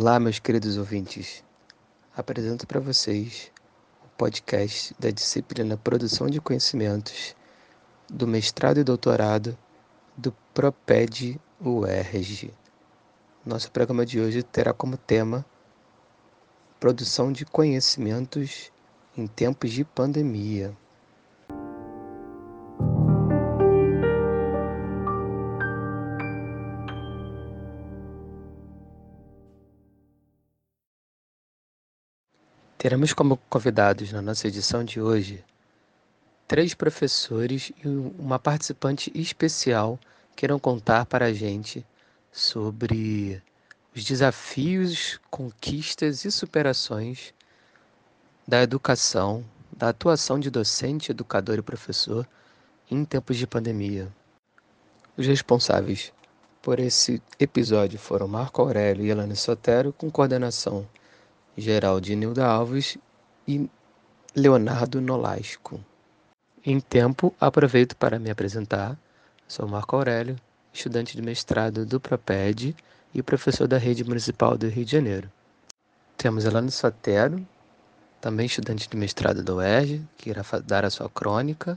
Olá, meus queridos ouvintes. Apresento para vocês o podcast da disciplina Produção de Conhecimentos do mestrado e doutorado do Proped UERJ. Nosso programa de hoje terá como tema Produção de Conhecimentos em tempos de pandemia. Teremos como convidados na nossa edição de hoje três professores e uma participante especial que irão contar para a gente sobre os desafios, conquistas e superações da educação, da atuação de docente, educador e professor em tempos de pandemia. Os responsáveis por esse episódio foram Marco Aurélio e Elane Sotero, com coordenação Geraldo Nilda Alves e Leonardo Nolasco. Em tempo, aproveito para me apresentar. Sou Marco Aurélio, estudante de mestrado do Proped e professor da Rede Municipal do Rio de Janeiro. Temos Elane Sotero, também estudante de mestrado da UERJ, que irá dar a sua crônica.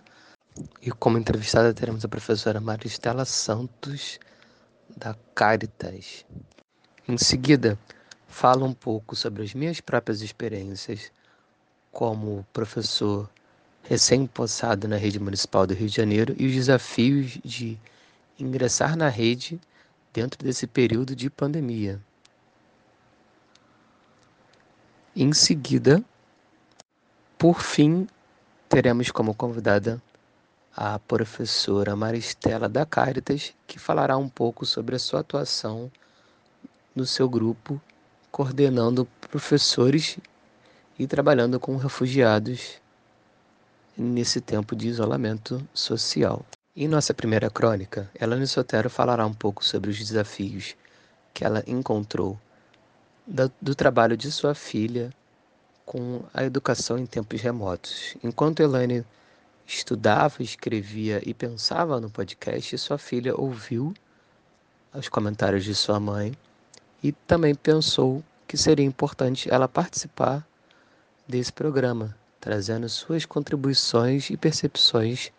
E como entrevistada teremos a professora Maristela Santos, da Caritas. Em seguida, falo um pouco sobre as minhas próprias experiências como professor recém-possado na rede municipal do Rio de Janeiro e os desafios de ingressar na rede dentro desse período de pandemia. Em seguida, por fim, teremos como convidada a professora Maristela da Caritas, que falará um pouco sobre a sua atuação no seu grupo coordenando professores e trabalhando com refugiados nesse tempo de isolamento social. Em nossa primeira crônica, Elane Sotero falará um pouco sobre os desafios que ela encontrou do trabalho de sua filha com a educação em tempos remotos. Enquanto Elaine estudava, escrevia e pensava no podcast, sua filha ouviu os comentários de sua mãe e também pensou que seria importante ela participar desse programa, trazendo suas contribuições e percepções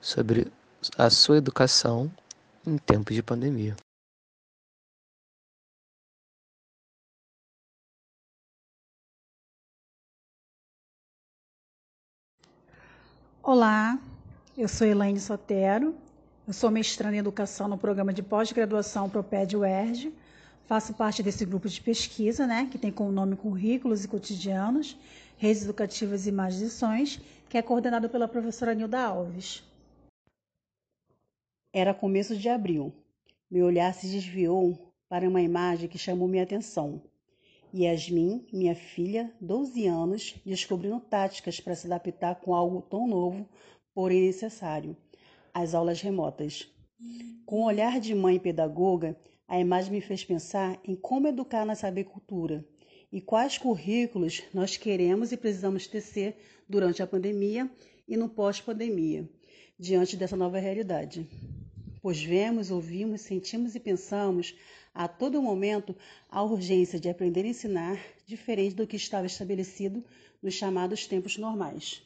sobre a sua educação em tempos de pandemia. Olá, eu sou Elaine Sotero, eu sou mestranda em Educação no programa de pós-graduação Proped UERJ, Faço parte desse grupo de pesquisa, né, que tem como nome Currículos e Cotidianos, Redes Educativas e Imagens que é coordenado pela professora Nilda Alves. Era começo de abril. Meu olhar se desviou para uma imagem que chamou minha atenção. Yasmin, minha filha, 12 anos, descobrindo táticas para se adaptar com algo tão novo, porém necessário: as aulas remotas. Com o olhar de mãe pedagoga, a imagem me fez pensar em como educar na saber-cultura e quais currículos nós queremos e precisamos tecer durante a pandemia e no pós-pandemia, diante dessa nova realidade. Pois vemos, ouvimos, sentimos e pensamos a todo momento a urgência de aprender a ensinar diferente do que estava estabelecido nos chamados tempos normais.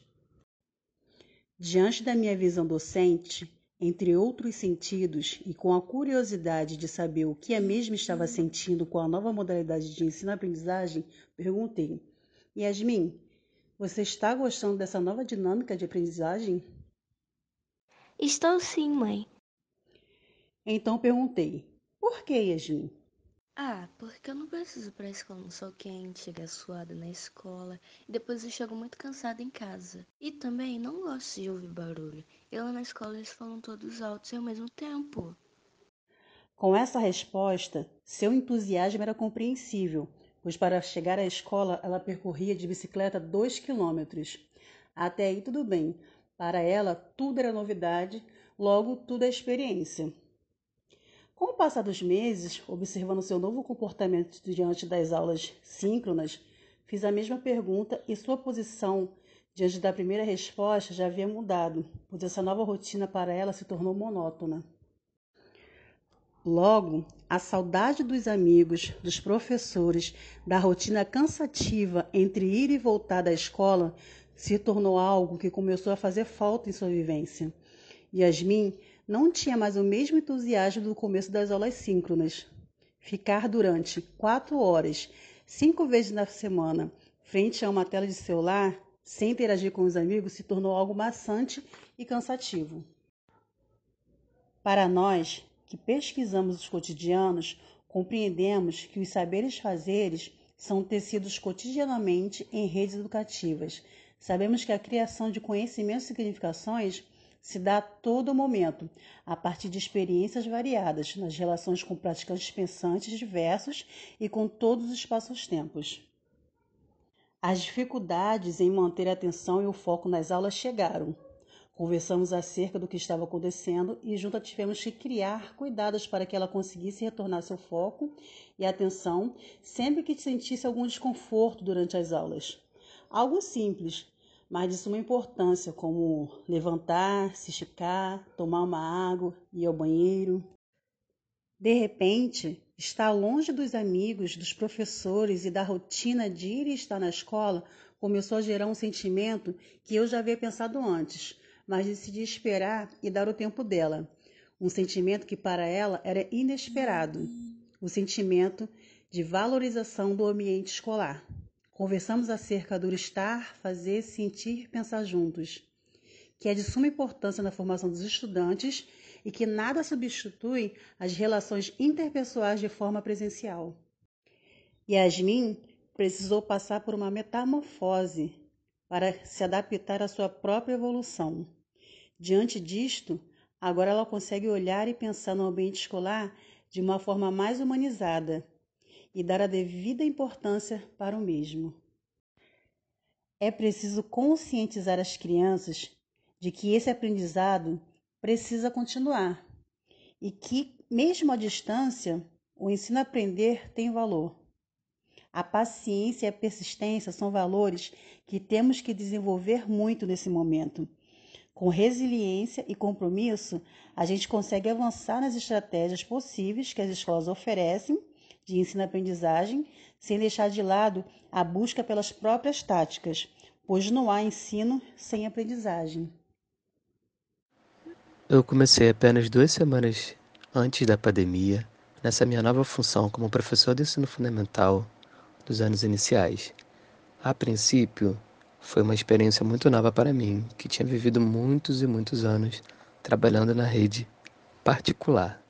Diante da minha visão docente, entre outros sentidos, e com a curiosidade de saber o que a mesma estava sentindo com a nova modalidade de ensino-aprendizagem, perguntei: Yasmin, você está gostando dessa nova dinâmica de aprendizagem? Estou sim, mãe. Então perguntei: Por que, Yasmin? Ah, porque eu não preciso para a escola no sol quente, chegar suada na escola e depois eu chego muito cansada em casa. E também não gosto de ouvir barulho. E lá na escola eles falam todos altos e ao mesmo tempo. Com essa resposta, seu entusiasmo era compreensível, pois para chegar à escola ela percorria de bicicleta dois quilômetros. Até aí tudo bem. Para ela, tudo era novidade, logo tudo é experiência. Com o passar dos meses, observando seu novo comportamento diante das aulas síncronas, fiz a mesma pergunta e sua posição diante da primeira resposta já havia mudado, pois essa nova rotina para ela se tornou monótona. Logo, a saudade dos amigos, dos professores, da rotina cansativa entre ir e voltar da escola se tornou algo que começou a fazer falta em sua vivência. Yasmin não tinha mais o mesmo entusiasmo do começo das aulas síncronas. Ficar durante quatro horas, cinco vezes na semana, frente a uma tela de celular, sem interagir com os amigos, se tornou algo maçante e cansativo. Para nós, que pesquisamos os cotidianos, compreendemos que os saberes fazeres são tecidos cotidianamente em redes educativas. Sabemos que a criação de conhecimentos e significações se dá a todo momento, a partir de experiências variadas, nas relações com praticantes pensantes diversos e com todos os espaços-tempos. As dificuldades em manter a atenção e o foco nas aulas chegaram. Conversamos acerca do que estava acontecendo e juntas tivemos que criar cuidados para que ela conseguisse retornar seu foco e atenção sempre que sentisse algum desconforto durante as aulas. Algo simples, mas de suma importância, como levantar, se esticar, tomar uma água, ir ao banheiro. De repente, estar longe dos amigos, dos professores e da rotina de ir e estar na escola começou a gerar um sentimento que eu já havia pensado antes mas decidi esperar e dar o tempo dela. Um sentimento que para ela era inesperado, o sentimento de valorização do ambiente escolar. Conversamos acerca do estar, fazer, sentir, pensar juntos, que é de suma importância na formação dos estudantes e que nada substitui as relações interpessoais de forma presencial. Yasmin precisou passar por uma metamorfose para se adaptar à sua própria evolução. Diante disto, agora ela consegue olhar e pensar no ambiente escolar de uma forma mais humanizada e dar a devida importância para o mesmo. É preciso conscientizar as crianças de que esse aprendizado precisa continuar e que, mesmo à distância, o ensino a aprender tem valor. A paciência e a persistência são valores que temos que desenvolver muito nesse momento com resiliência e compromisso, a gente consegue avançar nas estratégias possíveis que as escolas oferecem de ensino-aprendizagem, sem deixar de lado a busca pelas próprias táticas, pois não há ensino sem aprendizagem. Eu comecei apenas duas semanas antes da pandemia nessa minha nova função como professor de ensino fundamental dos anos iniciais. A princípio, foi uma experiência muito nova para mim, que tinha vivido muitos e muitos anos trabalhando na rede particular.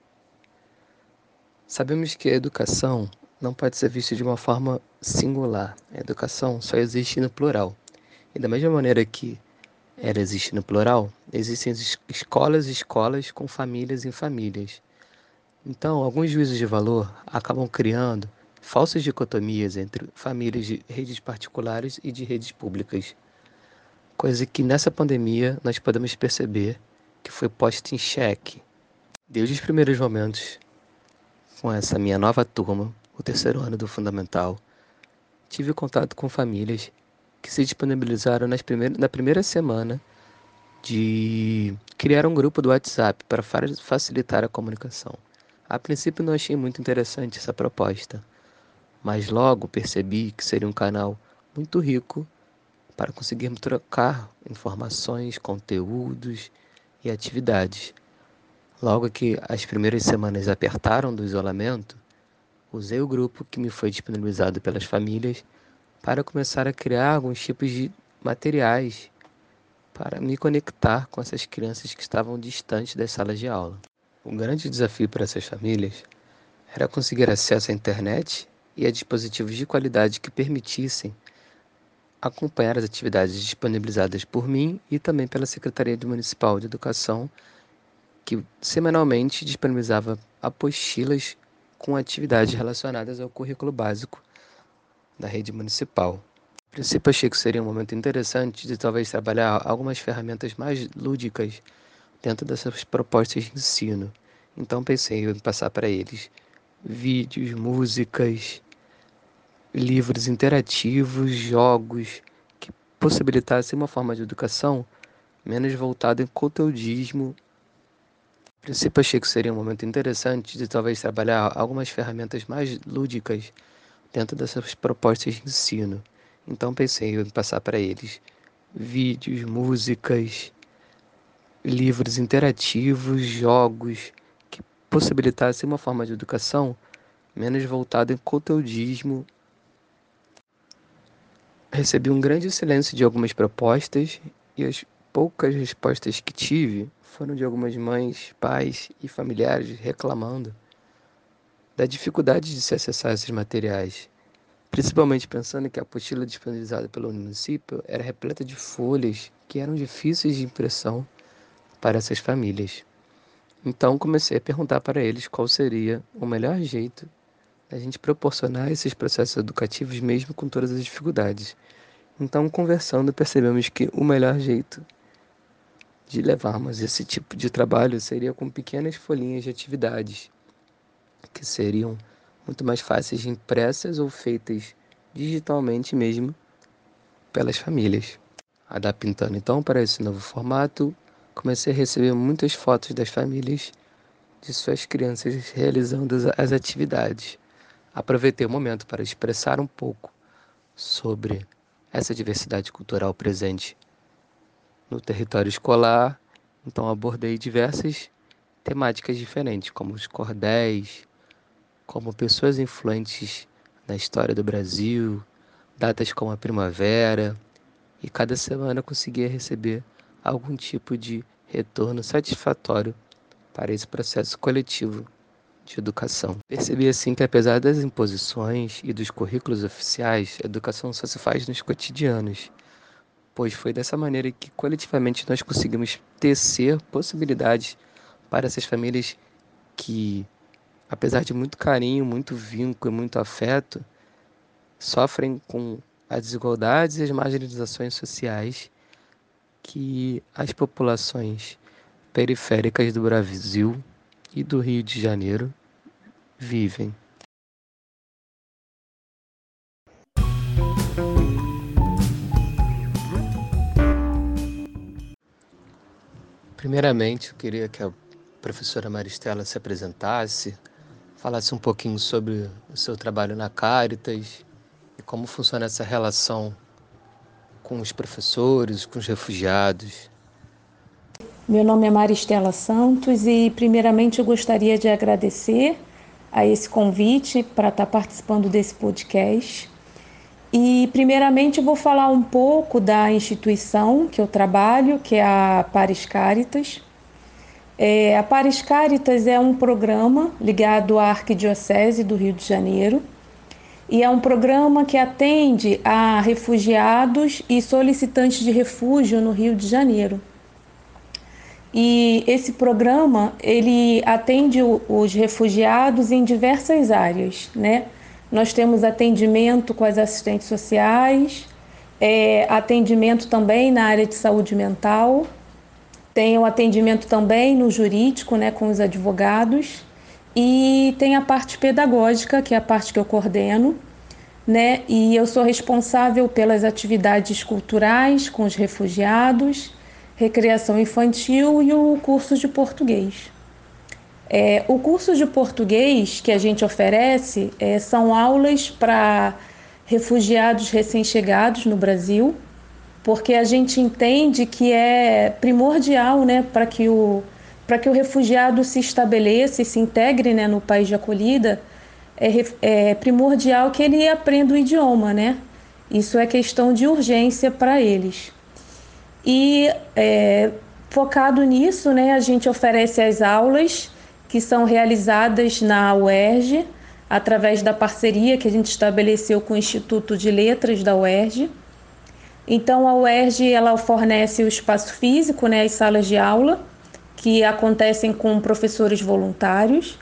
Sabemos que a educação não pode ser vista de uma forma singular. A educação só existe no plural. E da mesma maneira que ela existe no plural, existem escolas e escolas com famílias em famílias. Então, alguns juízos de valor acabam criando falsas dicotomias entre famílias de redes particulares e de redes públicas, coisa que nessa pandemia nós podemos perceber que foi posta em xeque. Desde os primeiros momentos, com essa minha nova turma, o terceiro ano do Fundamental, tive contato com famílias que se disponibilizaram nas primeiras, na primeira semana de criar um grupo do WhatsApp para facilitar a comunicação. A princípio não achei muito interessante essa proposta, mas logo percebi que seria um canal muito rico para conseguirmos trocar informações, conteúdos e atividades. Logo que as primeiras semanas apertaram do isolamento, usei o grupo que me foi disponibilizado pelas famílias para começar a criar alguns tipos de materiais para me conectar com essas crianças que estavam distantes das salas de aula. O grande desafio para essas famílias era conseguir acesso à internet e a dispositivos de qualidade que permitissem acompanhar as atividades disponibilizadas por mim e também pela Secretaria Municipal de Educação, que semanalmente disponibilizava apostilas com atividades relacionadas ao currículo básico da rede municipal. A princípio, achei que seria um momento interessante de talvez trabalhar algumas ferramentas mais lúdicas dentro dessas propostas de ensino. Então, pensei em passar para eles vídeos, músicas, livros interativos, jogos que possibilitassem uma forma de educação menos voltada em conteudismo princípio achei que seria um momento interessante de talvez trabalhar algumas ferramentas mais lúdicas dentro dessas propostas de ensino. Então pensei em passar para eles vídeos, músicas, livros interativos, jogos que possibilitassem uma forma de educação menos voltada em conteudismo. Recebi um grande silêncio de algumas propostas e as poucas respostas que tive foram de algumas mães, pais e familiares reclamando da dificuldade de se acessar esses materiais, principalmente pensando que a apostila disponibilizada pelo município era repleta de folhas que eram difíceis de impressão para essas famílias. Então comecei a perguntar para eles qual seria o melhor jeito da gente proporcionar esses processos educativos mesmo com todas as dificuldades. Então, conversando, percebemos que o melhor jeito de levarmos esse tipo de trabalho seria com pequenas folhinhas de atividades, que seriam muito mais fáceis de impressas ou feitas digitalmente mesmo pelas famílias. Adaptando então para esse novo formato, comecei a receber muitas fotos das famílias de suas crianças realizando as atividades. Aproveitei o momento para expressar um pouco sobre essa diversidade cultural presente no território escolar, então abordei diversas temáticas diferentes, como os cordéis, como pessoas influentes na história do Brasil, datas como a primavera, e cada semana conseguia receber algum tipo de retorno satisfatório para esse processo coletivo de educação. Percebi assim que apesar das imposições e dos currículos oficiais, a educação só se faz nos cotidianos, pois foi dessa maneira que coletivamente nós conseguimos tecer possibilidades para essas famílias que, apesar de muito carinho, muito vínculo e muito afeto, sofrem com as desigualdades e as marginalizações sociais que as populações periféricas do Brasil e do Rio de Janeiro vivem. Primeiramente, eu queria que a professora Maristela se apresentasse, falasse um pouquinho sobre o seu trabalho na Caritas e como funciona essa relação com os professores, com os refugiados. Meu nome é Maristela Santos e, primeiramente, eu gostaria de agradecer a esse convite para estar participando desse podcast. E, primeiramente, vou falar um pouco da instituição que eu trabalho, que é a Paris Caritas. É, a Paris Caritas é um programa ligado à Arquidiocese do Rio de Janeiro e é um programa que atende a refugiados e solicitantes de refúgio no Rio de Janeiro. E esse programa ele atende os refugiados em diversas áreas, né? Nós temos atendimento com as assistentes sociais, é, atendimento também na área de saúde mental, tem o atendimento também no jurídico, né, com os advogados, e tem a parte pedagógica, que é a parte que eu coordeno, né? E eu sou responsável pelas atividades culturais com os refugiados recreação infantil e o curso de português. É, o curso de português que a gente oferece é, são aulas para refugiados recém-chegados no Brasil, porque a gente entende que é primordial né, para que, o, que o refugiado se estabeleça e se integre né, no país de acolhida, é, é primordial que ele aprenda o idioma, né? Isso é questão de urgência para eles. E é, focado nisso, né, a gente oferece as aulas que são realizadas na UERJ, através da parceria que a gente estabeleceu com o Instituto de Letras da UERJ. Então, a UERJ ela fornece o espaço físico, né, as salas de aula, que acontecem com professores voluntários.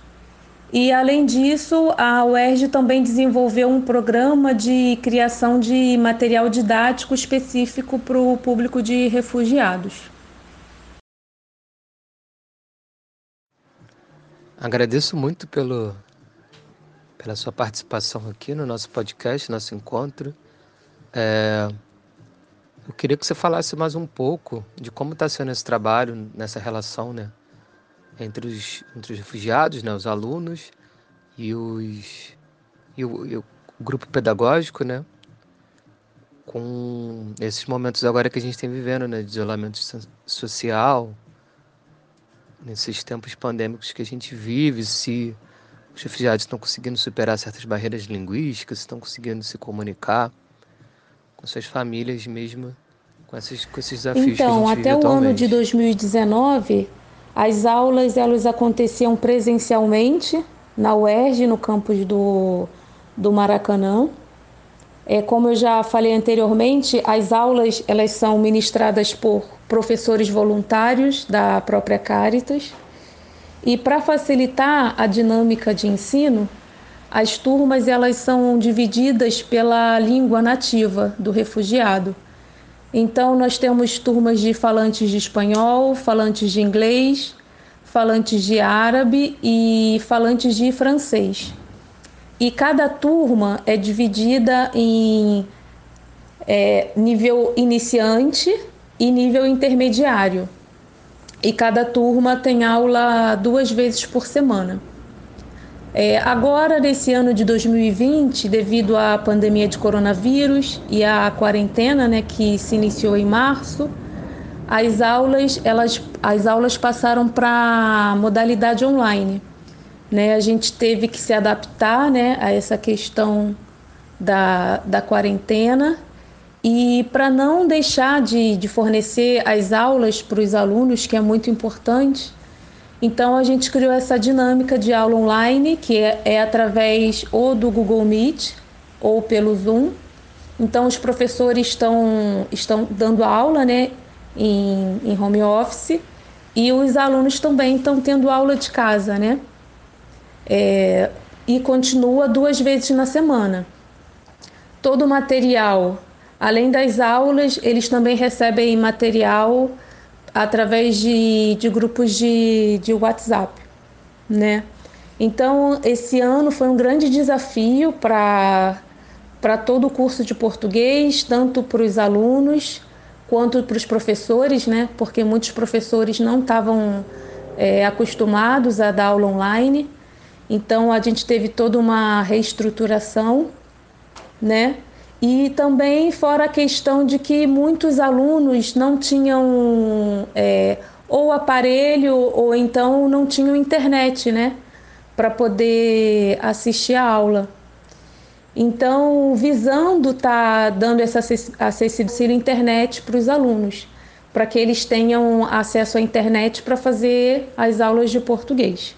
E, além disso, a UERJ também desenvolveu um programa de criação de material didático específico para o público de refugiados. Agradeço muito pelo, pela sua participação aqui no nosso podcast, nosso encontro. É, eu queria que você falasse mais um pouco de como está sendo esse trabalho nessa relação, né? entre os, entre os refugiados, né, os alunos e, os, e o, e o grupo pedagógico, né, com esses momentos agora que a gente tem vivendo, né, de isolamento social, nesses tempos pandêmicos que a gente vive, se os refugiados estão conseguindo superar certas barreiras linguísticas, estão conseguindo se comunicar com suas famílias mesmo, com esses, com esses desafios então, que a gente até vive o ano de 2019, as aulas elas aconteciam presencialmente na UERJ, no campus do, do Maracanã. É, como eu já falei anteriormente, as aulas elas são ministradas por professores voluntários da própria Caritas. E para facilitar a dinâmica de ensino, as turmas elas são divididas pela língua nativa do refugiado. Então nós temos turmas de falantes de espanhol, falantes de inglês, falantes de árabe e falantes de francês. E cada turma é dividida em é, nível iniciante e nível intermediário. E cada turma tem aula duas vezes por semana. É, agora, nesse ano de 2020, devido à pandemia de coronavírus e à quarentena, né, que se iniciou em março, as aulas, elas, as aulas passaram para modalidade online. Né? A gente teve que se adaptar né, a essa questão da, da quarentena e para não deixar de, de fornecer as aulas para os alunos, que é muito importante, então a gente criou essa dinâmica de aula online, que é, é através ou do Google Meet ou pelo Zoom. Então os professores estão, estão dando aula né, em, em home office e os alunos também estão tendo aula de casa, né? É, e continua duas vezes na semana. Todo o material, além das aulas, eles também recebem material através de, de grupos de, de WhatsApp, né? Então, esse ano foi um grande desafio para todo o curso de português, tanto para os alunos quanto para os professores, né? Porque muitos professores não estavam é, acostumados a dar aula online. Então, a gente teve toda uma reestruturação, né? E também fora a questão de que muitos alunos não tinham é, ou aparelho ou então não tinham internet, né? Para poder assistir a aula. Então, visando tá dando essa acessibilidade à internet para os alunos, para que eles tenham acesso à internet para fazer as aulas de português.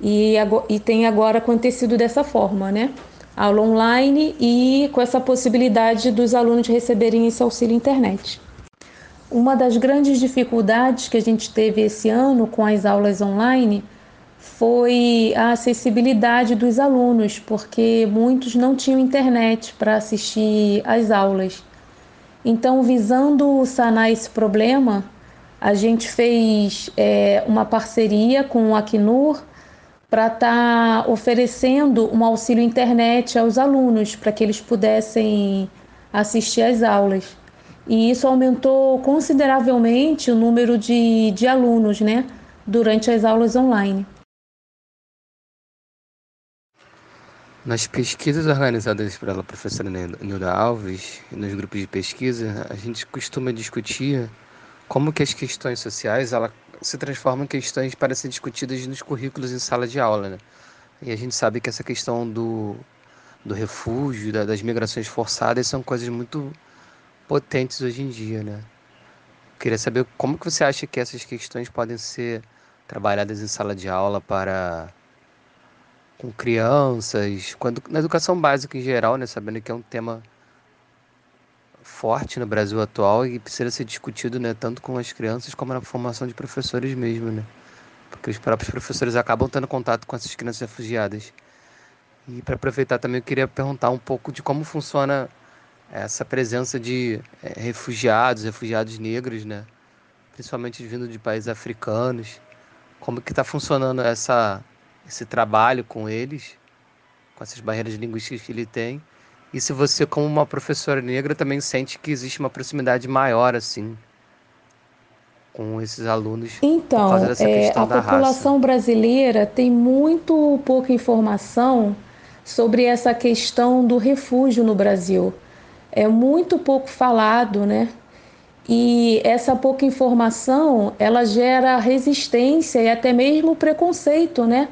E, e tem agora acontecido dessa forma, né? Aula online e com essa possibilidade dos alunos receberem esse auxílio internet. Uma das grandes dificuldades que a gente teve esse ano com as aulas online foi a acessibilidade dos alunos, porque muitos não tinham internet para assistir às aulas. Então, visando sanar esse problema, a gente fez é, uma parceria com o Acnur para estar tá oferecendo um auxílio internet aos alunos, para que eles pudessem assistir às aulas. E isso aumentou consideravelmente o número de, de alunos né, durante as aulas online. Nas pesquisas organizadas pela professora Nilda Alves, nos grupos de pesquisa, a gente costuma discutir como que as questões sociais ela se transformam em questões para ser discutidas nos currículos em sala de aula, né? E a gente sabe que essa questão do, do refúgio, da, das migrações forçadas, são coisas muito potentes hoje em dia, né? Queria saber como que você acha que essas questões podem ser trabalhadas em sala de aula para com crianças, quando, na educação básica em geral, né? Sabendo que é um tema forte no Brasil atual e precisa ser discutido, né, tanto com as crianças como na formação de professores mesmo, né? Porque os próprios professores acabam tendo contato com essas crianças refugiadas. E para aproveitar também eu queria perguntar um pouco de como funciona essa presença de é, refugiados, refugiados negros, né? Principalmente vindo de países africanos. Como que está funcionando essa, esse trabalho com eles, com essas barreiras linguísticas que ele tem e se você, como uma professora negra, também sente que existe uma proximidade maior, assim. com esses alunos então, é, a população raça? brasileira tem muito pouca informação sobre essa questão do refúgio no Brasil. É muito pouco falado, né? E essa pouca informação, ela gera resistência e até mesmo preconceito, né,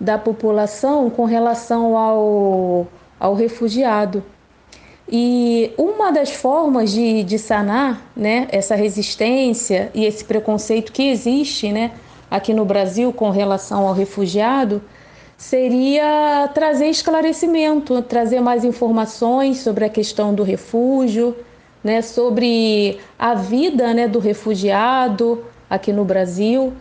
da população com relação ao, ao refugiado. E uma das formas de, de sanar né, essa resistência e esse preconceito que existe né, aqui no Brasil com relação ao refugiado seria trazer esclarecimento, trazer mais informações sobre a questão do refúgio, né, sobre a vida né, do refugiado aqui no Brasil.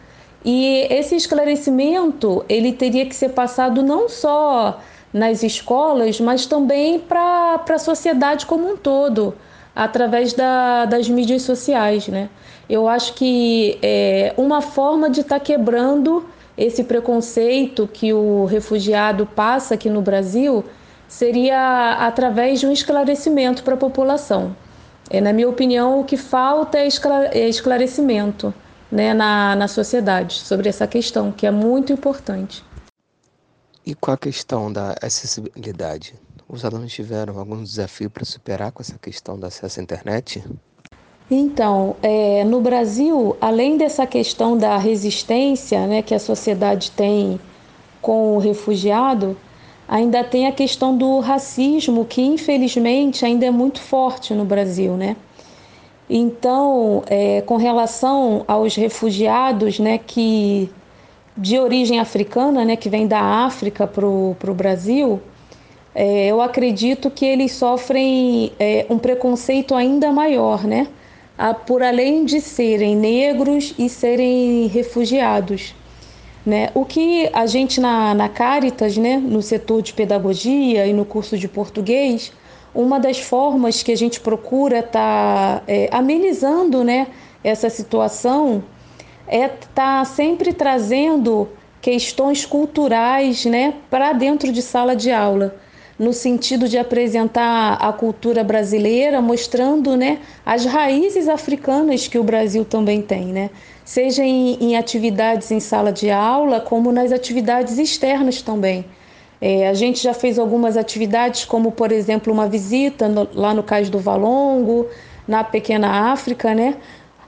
E esse esclarecimento ele teria que ser passado não só nas escolas, mas também para a sociedade como um todo, através da, das mídias sociais. Né? Eu acho que é uma forma de estar tá quebrando esse preconceito que o refugiado passa aqui no Brasil seria através de um esclarecimento para a população. É, na minha opinião, o que falta é, é esclarecimento né, na, na sociedade sobre essa questão, que é muito importante. E com a questão da acessibilidade? Os alunos tiveram algum desafio para superar com essa questão do acesso à internet? Então, é, no Brasil, além dessa questão da resistência né, que a sociedade tem com o refugiado, ainda tem a questão do racismo, que infelizmente ainda é muito forte no Brasil. Né? Então, é, com relação aos refugiados né, que de origem africana, né, que vem da África para o Brasil, é, eu acredito que eles sofrem é, um preconceito ainda maior, né? A, por além de serem negros e serem refugiados. Né? O que a gente na, na Caritas, né, no setor de pedagogia e no curso de português, uma das formas que a gente procura estar tá, é, amenizando né, essa situação é tá sempre trazendo questões culturais né, para dentro de sala de aula, no sentido de apresentar a cultura brasileira, mostrando né, as raízes africanas que o Brasil também tem, né? seja em, em atividades em sala de aula, como nas atividades externas também. É, a gente já fez algumas atividades, como por exemplo uma visita no, lá no Cais do Valongo, na Pequena África, né?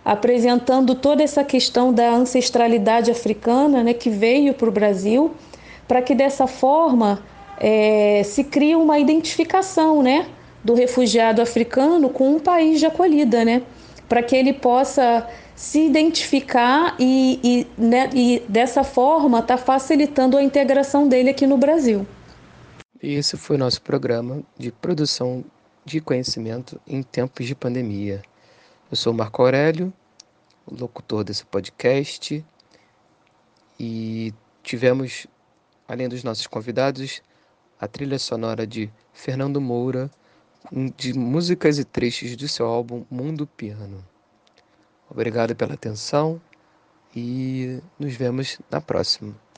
Apresentando toda essa questão da ancestralidade africana né, que veio para o Brasil, para que dessa forma é, se crie uma identificação né, do refugiado africano com um país de acolhida, né, para que ele possa se identificar e, e, né, e dessa forma está facilitando a integração dele aqui no Brasil. E esse foi nosso programa de produção de conhecimento em tempos de pandemia. Eu sou Marco Aurélio, locutor desse podcast, e tivemos, além dos nossos convidados, a trilha sonora de Fernando Moura, de músicas e trechos do seu álbum Mundo Piano. Obrigado pela atenção e nos vemos na próxima.